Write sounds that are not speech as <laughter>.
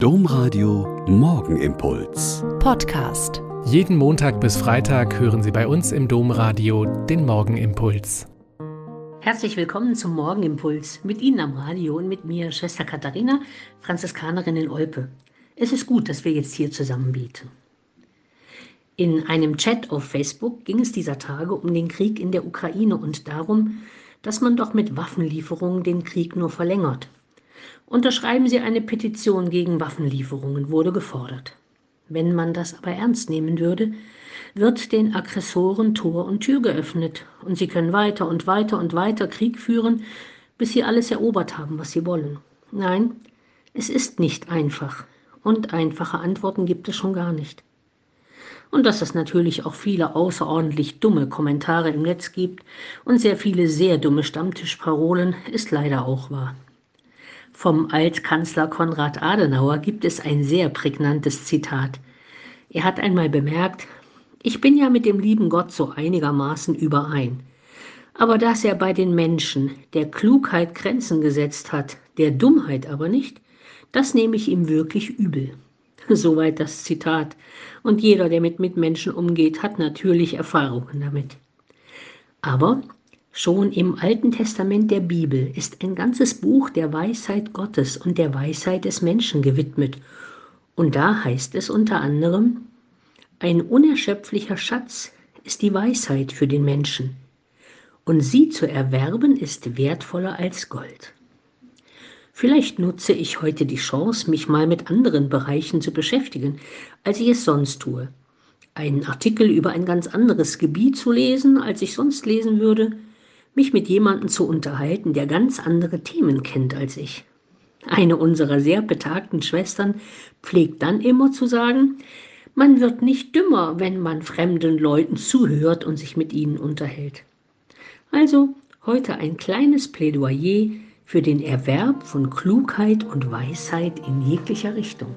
Domradio Morgenimpuls. Podcast. Jeden Montag bis Freitag hören Sie bei uns im Domradio den Morgenimpuls. Herzlich willkommen zum Morgenimpuls. Mit Ihnen am Radio und mit mir, Schwester Katharina, Franziskanerin in Olpe. Es ist gut, dass wir jetzt hier zusammen beten. In einem Chat auf Facebook ging es dieser Tage um den Krieg in der Ukraine und darum, dass man doch mit Waffenlieferungen den Krieg nur verlängert. Unterschreiben Sie eine Petition gegen Waffenlieferungen, wurde gefordert. Wenn man das aber ernst nehmen würde, wird den Aggressoren Tor und Tür geöffnet und sie können weiter und weiter und weiter Krieg führen, bis sie alles erobert haben, was sie wollen. Nein, es ist nicht einfach und einfache Antworten gibt es schon gar nicht. Und dass es natürlich auch viele außerordentlich dumme Kommentare im Netz gibt und sehr viele sehr dumme Stammtischparolen, ist leider auch wahr. Vom Altkanzler Konrad Adenauer gibt es ein sehr prägnantes Zitat. Er hat einmal bemerkt, ich bin ja mit dem lieben Gott so einigermaßen überein. Aber dass er bei den Menschen der Klugheit Grenzen gesetzt hat, der Dummheit aber nicht, das nehme ich ihm wirklich übel. <laughs> Soweit das Zitat. Und jeder, der mit Mitmenschen umgeht, hat natürlich Erfahrungen damit. Aber Schon im Alten Testament der Bibel ist ein ganzes Buch der Weisheit Gottes und der Weisheit des Menschen gewidmet. Und da heißt es unter anderem, ein unerschöpflicher Schatz ist die Weisheit für den Menschen, und sie zu erwerben ist wertvoller als Gold. Vielleicht nutze ich heute die Chance, mich mal mit anderen Bereichen zu beschäftigen, als ich es sonst tue. Einen Artikel über ein ganz anderes Gebiet zu lesen, als ich sonst lesen würde, mich mit jemandem zu unterhalten, der ganz andere Themen kennt als ich. Eine unserer sehr betagten Schwestern pflegt dann immer zu sagen, man wird nicht dümmer, wenn man fremden Leuten zuhört und sich mit ihnen unterhält. Also heute ein kleines Plädoyer für den Erwerb von Klugheit und Weisheit in jeglicher Richtung.